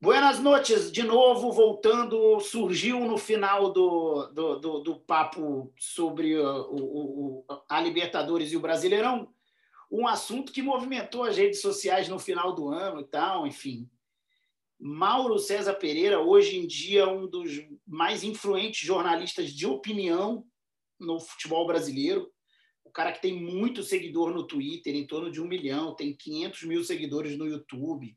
Buenas noites, de novo, voltando, surgiu no final do, do, do, do papo sobre o, o, a Libertadores e o Brasileirão, um assunto que movimentou as redes sociais no final do ano e tal, enfim. Mauro César Pereira, hoje em dia, um dos mais influentes jornalistas de opinião no futebol brasileiro. O cara que tem muito seguidor no Twitter, em torno de um milhão, tem 500 mil seguidores no YouTube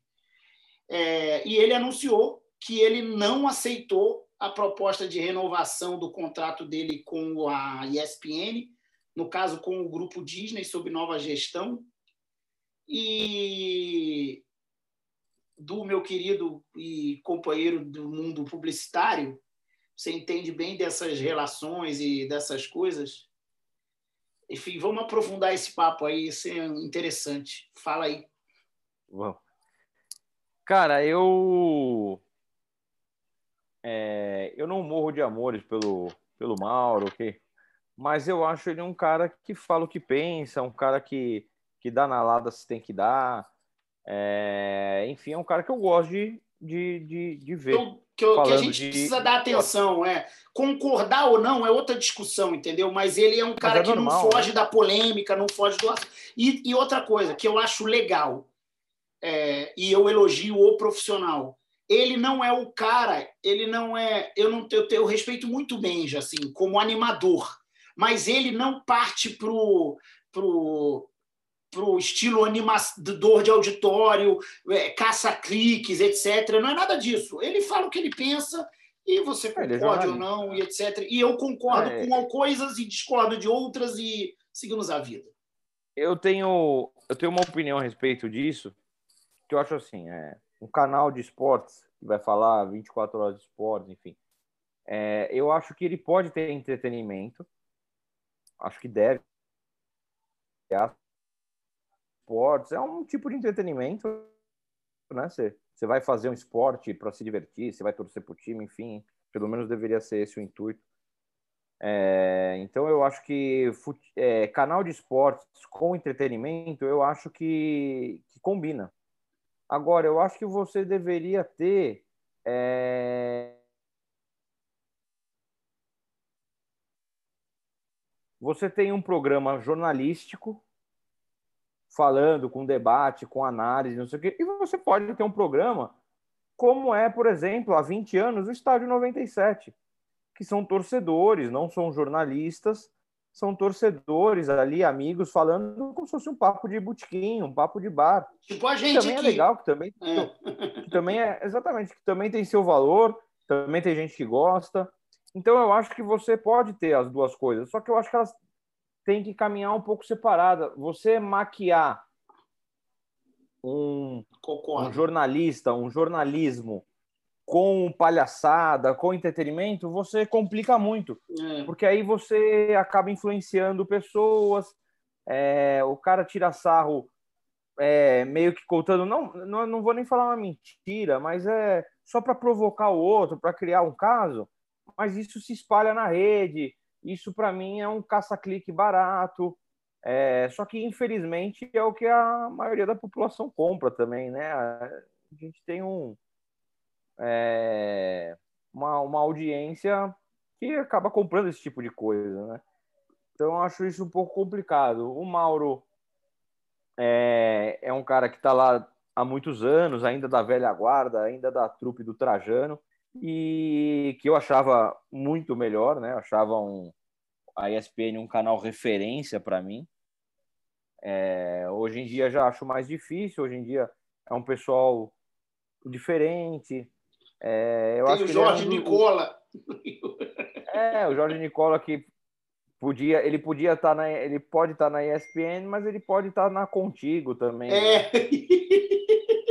é, e ele anunciou que ele não aceitou a proposta de renovação do contrato dele com a ESPN, no caso com o grupo Disney, sob nova gestão. E do meu querido e companheiro do mundo publicitário, você entende bem dessas relações e dessas coisas. Enfim, vamos aprofundar esse papo aí, isso é interessante. Fala aí. Vamos. Cara, eu. É, eu não morro de amores pelo, pelo Mauro, ok? Mas eu acho ele um cara que fala o que pensa, um cara que, que dá na lada se tem que dar. É, enfim, é um cara que eu gosto de, de, de, de ver. Então, que, eu, que, a gente de... precisa dar atenção, é concordar ou não é outra discussão, entendeu? Mas ele é um cara é que normal, não foge né? da polêmica, não foge do e, e outra coisa que eu acho legal é, e eu elogio o profissional. Ele não é o cara, ele não é. Eu não eu, eu respeito muito Benja, assim, como animador, mas ele não parte pro, pro, pro estilo animador de auditório, é, caça-cliques, etc. Não é nada disso. Ele fala o que ele pensa e você é, concorda ou não, e etc. E eu concordo é... com coisas e discordo de outras e seguimos a vida. Eu tenho, eu tenho uma opinião a respeito disso, que eu acho assim, é um canal de esportes que vai falar 24 horas de esportes, enfim. É, eu acho que ele pode ter entretenimento, acho que deve. Esportes é um tipo de entretenimento, né? Você, você vai fazer um esporte para se divertir, você vai torcer para o time, enfim, pelo menos deveria ser esse o intuito. É, então eu acho que é, canal de esportes com entretenimento, eu acho que, que combina. Agora, eu acho que você deveria ter. É... Você tem um programa jornalístico falando com debate, com análise, não sei o quê, e você pode ter um programa como é, por exemplo, há 20 anos, o Estádio 97, que são torcedores, não são jornalistas, são torcedores ali, amigos, falando como se fosse um papo de botequim, um papo de bar. Tipo a gente também é aqui. é legal, que também, é. que também é, exatamente, que também tem seu valor, também tem gente que gosta. Então eu acho que você pode ter as duas coisas, só que eu acho que elas têm que caminhar um pouco separada. Você maquiar um, um jornalista, um jornalismo com palhaçada, com entretenimento, você complica muito. É. Porque aí você acaba influenciando pessoas, é, o cara tira sarro é, meio que contando, não, não, não vou nem falar uma mentira, mas é só para provocar o outro, para criar um caso, mas isso se espalha na rede, isso para mim é um caça-clique barato, é, só que infelizmente é o que a maioria da população compra também, né? A gente tem um, é, uma, uma audiência que acaba comprando esse tipo de coisa, né? Então eu acho isso um pouco complicado. O Mauro é, é um cara que está lá há muitos anos, ainda da velha guarda, ainda da trupe do Trajano, e que eu achava muito melhor, né? Achava um, a ESPN um canal referência para mim. É, hoje em dia já acho mais difícil, hoje em dia é um pessoal diferente, é, eu Tem acho o Jorge Nicola. É, o Jorge Nicola que podia, ele podia estar tá na, ele pode estar tá na ESPN, mas ele pode estar tá na Contigo também. É. Né?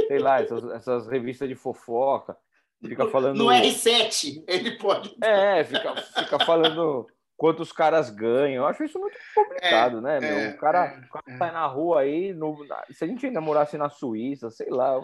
Sei lá, essas, essas, revistas de fofoca. Fica falando. No R7, ele pode. É, fica, fica falando quantos caras ganham. Eu acho isso muito complicado, é, né, meu? É, o cara, é, o cara é. sai na rua aí, no, se a gente ainda morasse na Suíça, sei lá,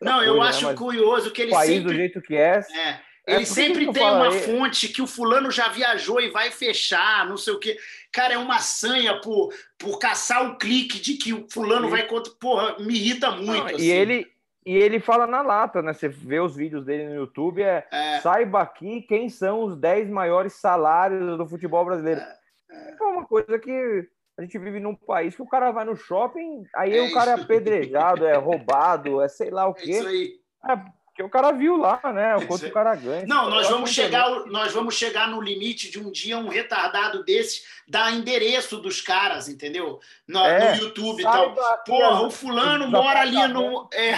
não, eu né? acho curioso que ele país sempre... do jeito que é. é. Ele é sempre tem uma fonte que o fulano já viajou e vai fechar, não sei o quê. Cara, é uma sanha por, por caçar o clique de que o fulano vai contra. Porra, me irrita muito. Não, assim. E ele E ele fala na lata, né? Você vê os vídeos dele no YouTube, é, é. saiba aqui quem são os 10 maiores salários do futebol brasileiro. É, é. é uma coisa que a gente vive num país que o cara vai no shopping, aí é o cara é apedrejado, é roubado, é sei lá o quê. É isso aí. É, porque o cara viu lá, né? O quanto o cara ganha. Não, nós vamos, chegar, nós vamos chegar no limite de um dia um retardado desse dar endereço dos caras, entendeu? No, é, no YouTube e tal. Porra, o fulano mora ali no. É.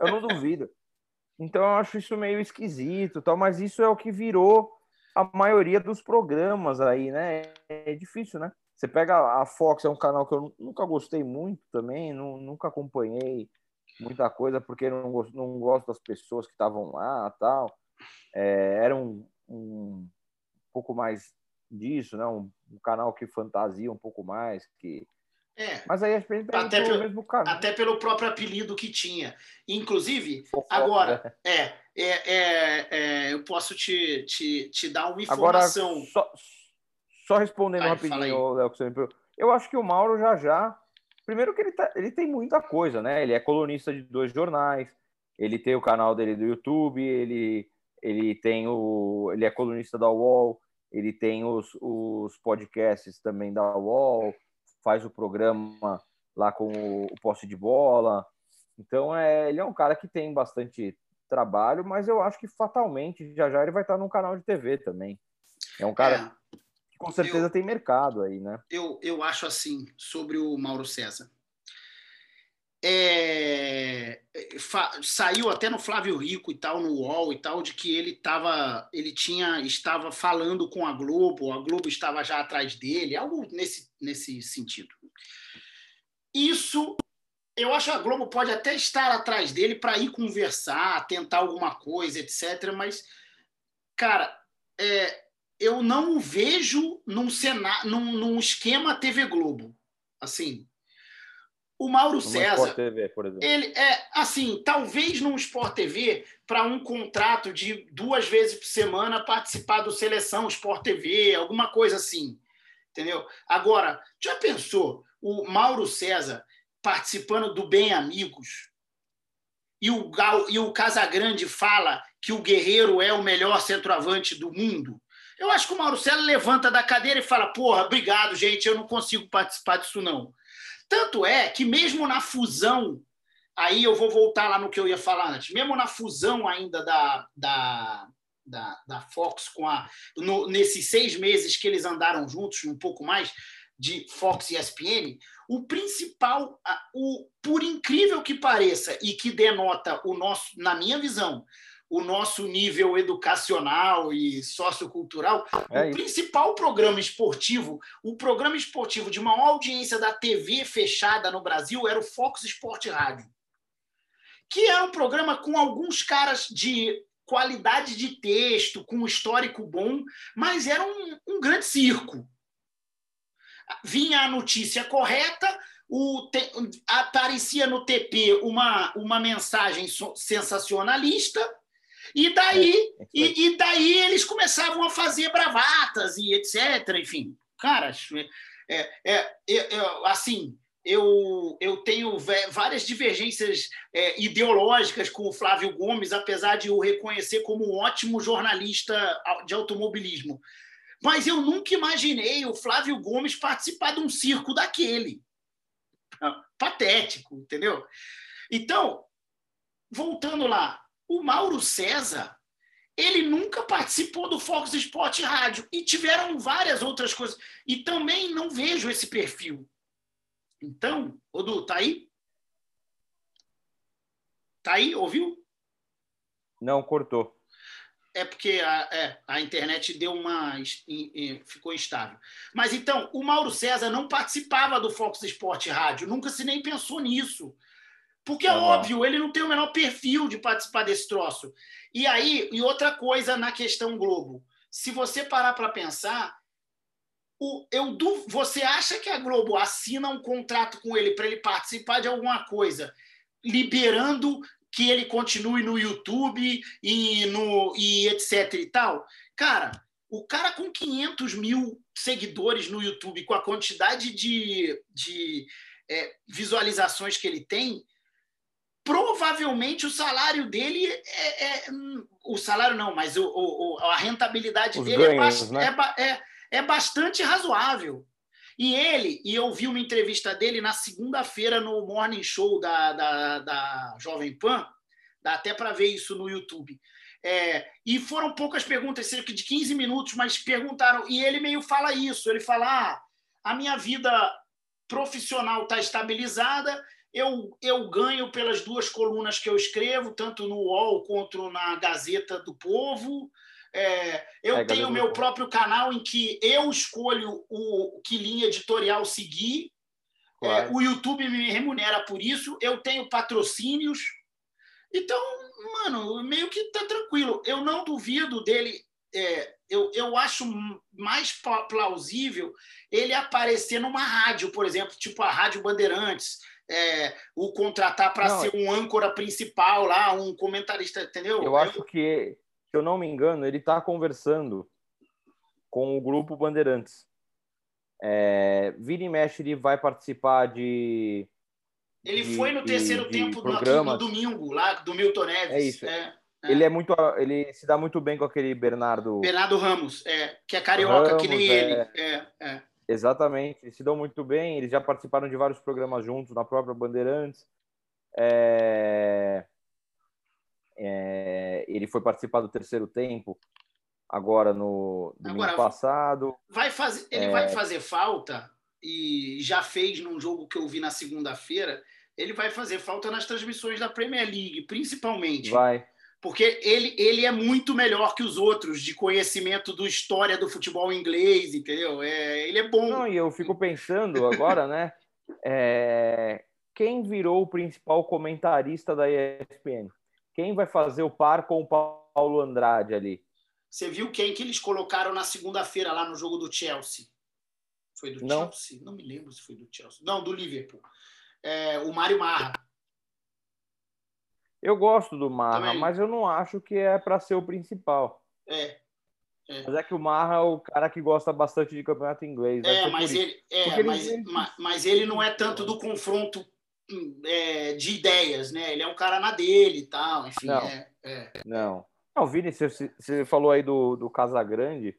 Eu não duvido. Então eu acho isso meio esquisito, tal, mas isso é o que virou a maioria dos programas aí, né? É difícil, né? Você pega a Fox, é um canal que eu nunca gostei muito também, nunca acompanhei muita coisa porque não, não gosto das pessoas que estavam lá tal. É, era um, um pouco mais disso, né? Um, um, canal que fantasia um pouco mais, que é, mas aí a gente até pelo, mesmo caminho. até pelo próprio apelido que tinha. Inclusive, Fofoca. agora, é, é, é, é, eu posso te, te, te dar uma informação. Agora, só, só respondendo Ai, rapidinho, Léo, eu acho que o Mauro já já Primeiro que ele, tá, ele tem muita coisa, né? Ele é colunista de dois jornais, ele tem o canal dele do YouTube, ele, ele tem o. ele é colunista da UOL, ele tem os, os podcasts também da UOL, faz o programa lá com o, o posse de bola. Então é, ele é um cara que tem bastante trabalho, mas eu acho que fatalmente já já ele vai estar num canal de TV também. É um cara é com certeza eu, tem mercado aí, né? Eu, eu acho assim sobre o Mauro César. É, fa, saiu até no Flávio Rico e tal, no UOL e tal, de que ele tava, ele tinha, estava falando com a Globo, a Globo estava já atrás dele, algo nesse, nesse sentido. Isso, eu acho que a Globo pode até estar atrás dele para ir conversar, tentar alguma coisa, etc. Mas, cara, é, eu não vejo num, cenário, num, num esquema TV Globo. Assim, o Mauro César, TV, ele é assim, talvez num Sport TV para um contrato de duas vezes por semana participar do seleção Sport TV, alguma coisa assim, entendeu? Agora, já pensou o Mauro César participando do Bem Amigos e o Gal, e o Casagrande fala que o Guerreiro é o melhor centroavante do mundo? Eu acho que o Mauro César levanta da cadeira e fala: porra, obrigado, gente, eu não consigo participar disso, não. Tanto é que, mesmo na fusão, aí eu vou voltar lá no que eu ia falar antes, mesmo na fusão ainda da, da, da, da Fox com a. No, nesses seis meses que eles andaram juntos, um pouco mais, de Fox e ESPN, o principal, o, por incrível que pareça, e que denota o nosso, na minha visão, o nosso nível educacional e sociocultural, é o principal programa esportivo, o programa esportivo de maior audiência da TV fechada no Brasil era o Fox Sport Rádio, que era um programa com alguns caras de qualidade de texto, com um histórico bom, mas era um, um grande circo. Vinha a notícia correta, o, te, aparecia no TP uma, uma mensagem sensacionalista, e daí, é, é e, e, daí eles começavam a fazer bravatas e etc. Enfim, cara, é, é, é, assim, eu, eu tenho várias divergências é, ideológicas com o Flávio Gomes, apesar de o reconhecer como um ótimo jornalista de automobilismo. Mas eu nunca imaginei o Flávio Gomes participar de um circo daquele. Patético, entendeu? Então, voltando lá, o Mauro César, ele nunca participou do Fox Sport Rádio e tiveram várias outras coisas. E também não vejo esse perfil. Então, Odu, tá aí? Tá aí? Ouviu? Não, cortou. É porque a, é, a internet deu uma. ficou instável. Mas então, o Mauro César não participava do Fox Sport Rádio, nunca se nem pensou nisso. Porque é óbvio, ele não tem o menor perfil de participar desse troço. E aí, e outra coisa na questão Globo. Se você parar para pensar, o, eu, você acha que a Globo assina um contrato com ele para ele participar de alguma coisa, liberando que ele continue no YouTube e, no, e etc e tal? Cara, o cara com 500 mil seguidores no YouTube, com a quantidade de, de é, visualizações que ele tem, provavelmente o salário dele é, é, o salário não, mas o, o a rentabilidade Os dele é ganhos, é, né? é, é, é bastante razoável. E ele, e eu vi uma entrevista dele na segunda-feira no Morning Show da, da, da Jovem Pan, dá até para ver isso no YouTube. É, e foram poucas perguntas, cerca de 15 minutos, mas perguntaram, e ele meio fala isso, ele fala, ah, a minha vida profissional está estabilizada, eu, eu ganho pelas duas colunas que eu escrevo, tanto no UOL quanto na Gazeta do Povo, é, eu é, tenho o meu próprio canal em que eu escolho o que linha editorial seguir. É, claro. É, o YouTube me remunera por isso. Eu tenho patrocínios. Então, mano, meio que tá tranquilo. Eu não duvido dele. É, eu, eu acho mais plausível ele aparecer numa rádio, por exemplo, tipo a Rádio Bandeirantes, é, o contratar para ser um âncora principal lá, um comentarista, entendeu? Eu acho que se eu não me engano, ele está conversando com o grupo Bandeirantes. É, vira e mexe, ele vai participar de. Ele de, foi no terceiro de, tempo de no, no, domingo, lá do Milton Neves. É isso. É, é. Ele é muito, ele se dá muito bem com aquele Bernardo. Bernardo Ramos, é, que é carioca, Ramos, que nem ele. É. é, é. Exatamente, eles se dão muito bem. Eles já participaram de vários programas juntos na própria Bandeirantes. É... É, ele foi participar do terceiro tempo agora no domingo agora, passado. Vai fazer, ele é... vai fazer falta e já fez num jogo que eu vi na segunda-feira. Ele vai fazer falta nas transmissões da Premier League, principalmente. Vai. Porque ele, ele é muito melhor que os outros de conhecimento do história do futebol inglês, entendeu? É, ele é bom. Não, e eu fico pensando agora, né? É, quem virou o principal comentarista da ESPN? Quem vai fazer o par com o Paulo Andrade ali? Você viu quem que eles colocaram na segunda-feira lá no jogo do Chelsea? Foi do não. Chelsea? Não me lembro se foi do Chelsea. Não, do Liverpool. É, o Mário Marra. Eu gosto do Marra, Também. mas eu não acho que é para ser o principal. É. É. Mas é que o Marra é o cara que gosta bastante de campeonato inglês. É, mas ele, é mas, ele... mas, ele não é tanto do confronto é, de ideias, né? Ele é um cara na dele e tal, enfim. Não, é, é. não. não Vini, você, você falou aí do, do Casagrande.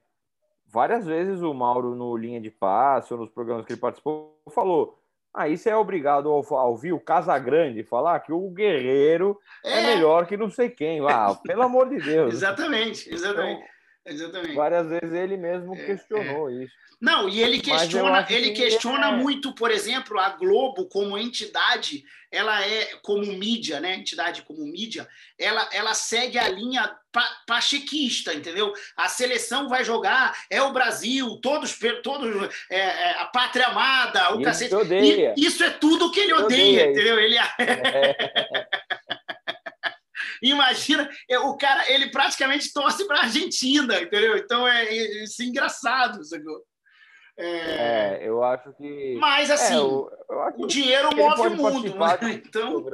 Várias vezes o Mauro, no Linha de Passe, ou nos programas que ele participou, falou Aí você é obrigado a ouvir o Casagrande falar que o Guerreiro é, é melhor que não sei quem. Ah, pelo amor de Deus. exatamente, exatamente. Então, Exatamente. Várias vezes ele mesmo é, questionou é. isso. Não, e ele questiona, ele que questiona é... muito, por exemplo, a Globo como entidade, ela é como mídia, né? Entidade como mídia, ela, ela segue a linha pachequista, entendeu? A seleção vai jogar, é o Brasil, todos, todos é, é, a pátria amada, o isso cacete. Odeia. Isso é tudo que ele odeia, odeia entendeu? Ele é. Imagina, é, o cara, ele praticamente torce para a Argentina, entendeu? Então é, é, é engraçado, sacou? É... é, eu acho que. Mas assim, é, eu, eu o dinheiro move o mundo, né? então.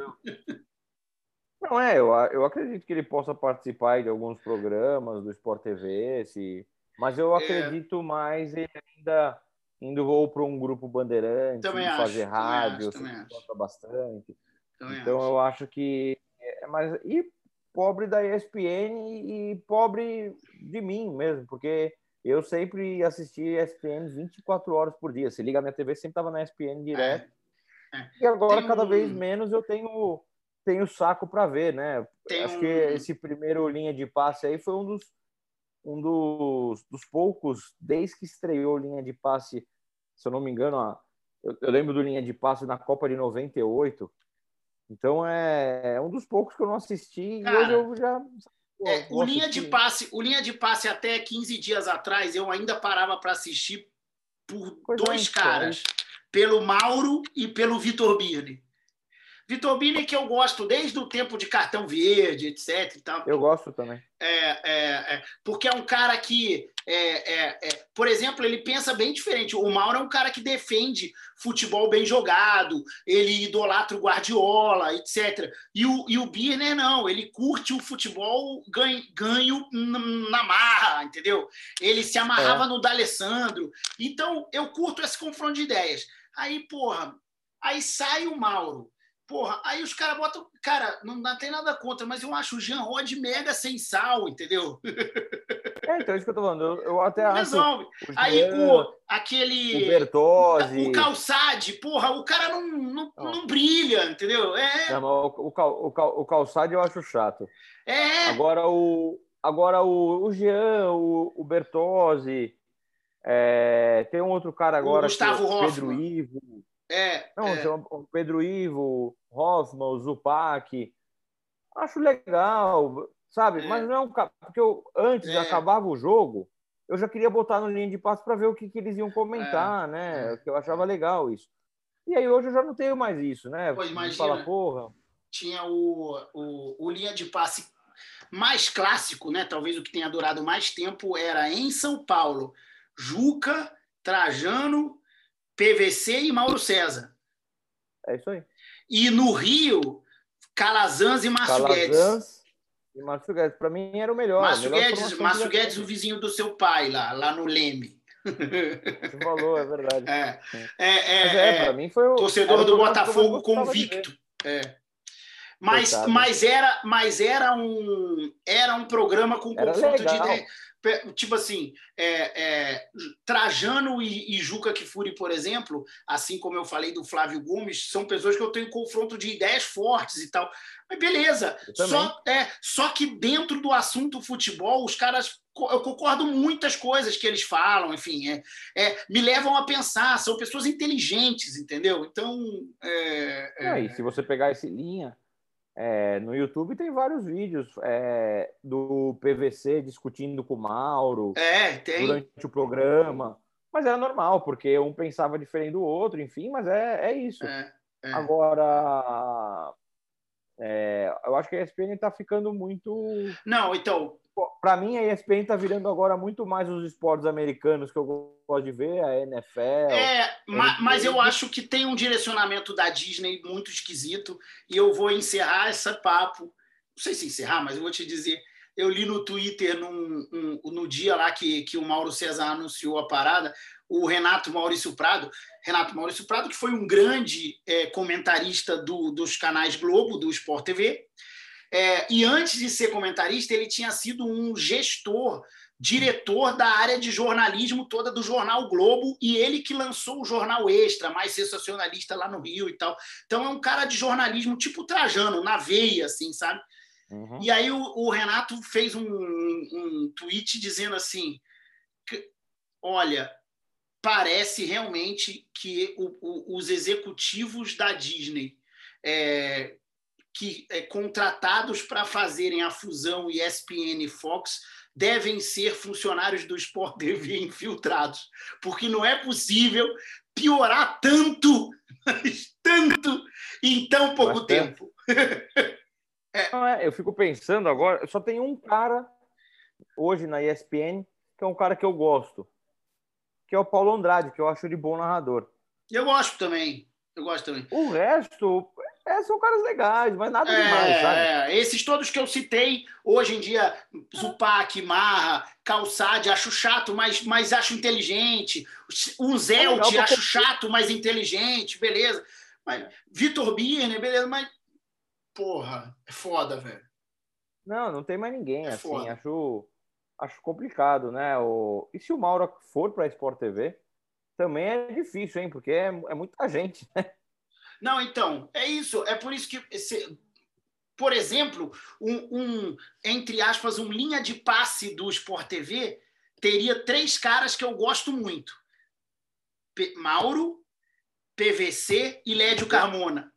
Não é, eu, eu acredito que ele possa participar de alguns programas do Sport TV, se... mas eu é. acredito mais ele ainda indo vou para um grupo bandeirante, também fazer acho, rádio, também acho, gosta bastante. Também então acho. eu acho que mas e pobre da ESPN e pobre de mim mesmo, porque eu sempre assisti ESPN 24 horas por dia. Se liga a minha TV, sempre estava na ESPN direto. É, é. E agora, Tem cada um... vez menos, eu tenho, tenho saco para ver, né? Tem Acho um... que esse primeiro linha de passe aí foi um dos, um dos, dos poucos, desde que estreou linha de passe, se eu não me engano, eu, eu lembro do linha de passe na Copa de 98, então é, é um dos poucos que eu não assisti Cara, e hoje eu já. Pô, é, o linha de passe, o linha de passe até 15 dias atrás eu ainda parava para assistir por pois dois é, caras, pelo Mauro e pelo Vitor Birne. Vitor Bini, que eu gosto desde o tempo de cartão verde, etc. Eu gosto também. É, é, é, porque é um cara que, é, é, é, por exemplo, ele pensa bem diferente. O Mauro é um cara que defende futebol bem jogado, ele idolatra o Guardiola, etc. E o, e o Birner não, ele curte o futebol ganho, ganho na marra, entendeu? Ele se amarrava no D'Alessandro. Então, eu curto esse confronto de ideias. Aí, porra, aí sai o Mauro Porra, aí os caras botam. Cara, não, não tem nada contra, mas eu acho o Jean Rod mega sem sal, entendeu? É, então, é isso que eu tô falando. Eu, eu até acho. Resolve. Aí o, aquele. O Bertozzi. O Calçade, porra, o cara não, não, não. não brilha, entendeu? É. Não, o, o, o, o Calçade eu acho chato. É. Agora o. Agora o, o Jean, o, o Bertozzi. É, tem um outro cara agora. O Gustavo que, é Pedro Ivo. É. Não, é. o Pedro Ivo, Hoffman, o Zupac. Acho legal, sabe? É. Mas não é um. Porque eu, antes é. acabava o jogo, eu já queria botar no linha de passo para ver o que, que, eles iam comentar, é. né? É. Que eu achava legal isso. E aí hoje eu já não tenho mais isso, né? Pô, imagina, fala, porra. Tinha o, o, o linha de passe mais clássico, né? Talvez o que tenha durado mais tempo era em São Paulo. Juca, Trajano, PVC e Mauro César. É isso aí. E no Rio, Calazans e Márcio Calazans Guedes. E Márcio Guedes, para mim era o melhor. Márcio melhor Guedes, Márcio Guedes, o vizinho do seu pai, lá, lá no Leme. Você falou, é verdade. É, é, é, é, é mim foi o torcedor do Botafogo convicto. É. Mas, mas, era, mas era, um, era um programa com confronto de ideia tipo assim, é, é, Trajano e, e, Juca Kifuri, por exemplo, assim como eu falei do Flávio Gomes, são pessoas que eu tenho confronto de ideias fortes e tal. Mas beleza. Só, é, só que dentro do assunto futebol, os caras. Eu concordo muitas coisas que eles falam, enfim, é, é me levam a pensar, são pessoas inteligentes, entendeu? Então. É, é... e se você pegar esse linha, é, no YouTube tem vários vídeos é, do PVC discutindo com o Mauro é, durante o programa. Mas era normal, porque um pensava diferente do outro, enfim, mas é, é isso. É, é. Agora, é, eu acho que a ESPN está ficando muito. Não, então, para mim, a ESPN está virando agora muito mais os esportes americanos que eu gosto de ver, a NFL. É, mas, mas eu acho que tem um direcionamento da Disney muito esquisito e eu vou encerrar esse papo. Não sei se encerrar, mas eu vou te dizer. Eu li no Twitter num, um, no dia lá que, que o Mauro César anunciou a parada, o Renato Maurício Prado. Renato Maurício Prado, que foi um grande é, comentarista do, dos canais Globo, do Sport TV é, e antes de ser comentarista, ele tinha sido um gestor, diretor da área de jornalismo toda do Jornal Globo, e ele que lançou o Jornal Extra, mais sensacionalista lá no Rio e tal. Então é um cara de jornalismo tipo Trajano, na veia, assim, sabe? Uhum. E aí o, o Renato fez um, um, tweet dizendo assim: que, olha, parece realmente que o, o, os executivos da Disney é, que é, contratados para fazerem a fusão ESPN e Fox devem ser funcionários do Sport TV infiltrados, porque não é possível piorar tanto, tanto em tão pouco Bastante. tempo. é. eu fico pensando agora, só tem um cara hoje na ESPN que é um cara que eu gosto, que é o Paulo Andrade, que eu acho ele bom narrador. Eu gosto também. Eu gosto também. O resto, é, são caras legais, mas nada é, demais, sabe? É, esses todos que eu citei, hoje em dia, Zupac, Marra, Calçade, acho chato, mas, mas acho inteligente. O Zelt, é acho chato, mas inteligente, beleza. Mas Vitor Birner, beleza, mas. Porra, é foda, velho. Não, não tem mais ninguém, é assim, foda. acho, acho complicado, né? O... E se o Mauro for para a Sport TV, também é difícil, hein? Porque é, é muita gente, né? Não, então, é isso. É por isso que, esse, por exemplo, um, um, entre aspas, um linha de passe do Sport TV teria três caras que eu gosto muito: P Mauro, PVC e Lédio Carmona.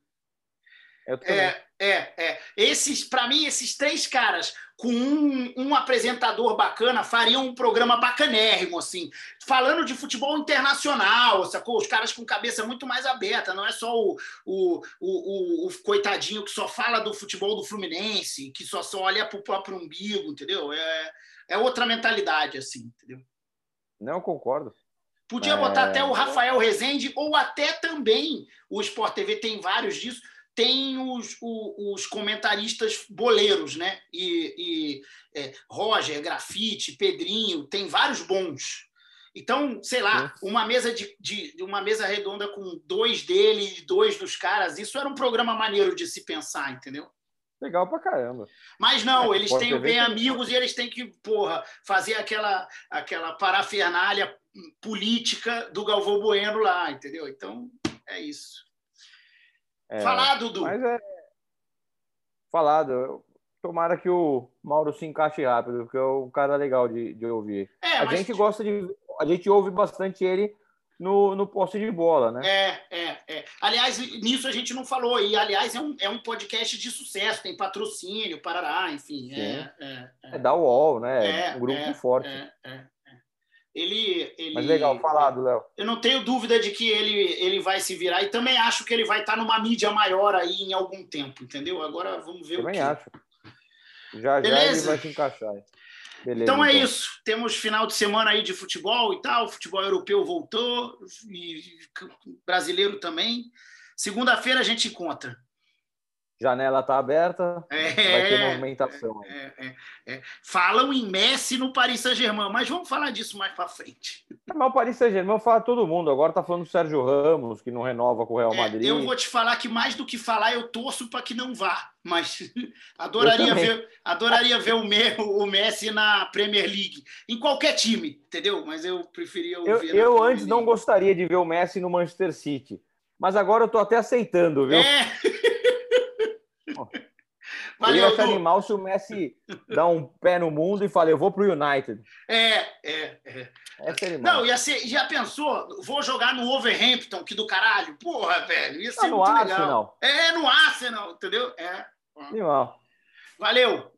É, é, é. Esses, para mim, esses três caras com um, um, apresentador bacana fariam um programa bacanérrimo, assim, falando de futebol internacional, sacou? Os caras com cabeça muito mais aberta, não é só o, o, o, o, coitadinho que só fala do futebol do Fluminense, que só, só olha para o próprio umbigo, entendeu? É, é outra mentalidade, assim, entendeu? Não, concordo. Podia é... botar até o Rafael Rezende, ou até também, o Sport TV tem vários disso, tem os, os, os comentaristas boleiros, né? E, e é, Roger, Grafite, Pedrinho, tem vários bons. Então, sei lá, uma mesa de, de, uma mesa redonda com dois dele e dois dos caras, isso era um programa maneiro de se pensar, entendeu? Legal pra caramba. Mas não, é, eles têm bem amigos e eles têm que, porra, fazer aquela, aquela parafernália política do Galvão Bueno lá, entendeu? Então, é isso. É, Falado, Dudu. Mas é. Falado. Tomara que o Mauro se encaixe rápido, porque é um cara legal de, de ouvir. É, a gente gosta de. A gente ouve bastante ele no, no poste de bola, né? É, é, é. Aliás, nisso a gente não falou. E, aliás, é um, é um podcast de sucesso, tem patrocínio, parará, enfim. É, é, é, é, da UOL, né? É, um grupo é, forte. É, é, ele, ele. Mas legal, falado, Léo. Eu não tenho dúvida de que ele, ele vai se virar e também acho que ele vai estar numa mídia maior aí em algum tempo, entendeu? Agora vamos ver também o que. Também acho. Já Beleza? já ele vai se encaixar. Beleza, então é então. isso. Temos final de semana aí de futebol e tal. O futebol europeu voltou e brasileiro também. Segunda-feira a gente encontra. Janela está aberta, é, vai ter movimentação. É, é, é, Falam em Messi no Paris Saint-Germain, mas vamos falar disso mais para frente. Mas o Paris Saint-Germain fala todo mundo. Agora está falando do Sérgio Ramos, que não renova com o Real é, Madrid. eu vou te falar que mais do que falar, eu torço para que não vá. Mas adoraria ver, adoraria ver o, Messi na Premier League. Em qualquer time, entendeu? Mas eu preferia Eu, eu antes não gostaria de ver o Messi no Manchester City. Mas agora eu estou até aceitando, viu? É. Valeu, eu ia animal se o Messi dá um pé no mundo e fala, eu vou pro United. É, é, é. é não, ia ser, já pensou? Vou jogar no Overhampton, que do caralho. Porra, velho, ia ser não, muito no legal. Arsenal. É, no Arsenal, entendeu? É. Animal. Valeu.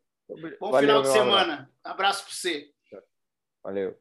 Bom Valeu, final de semana. Abraço, abraço para você. Valeu.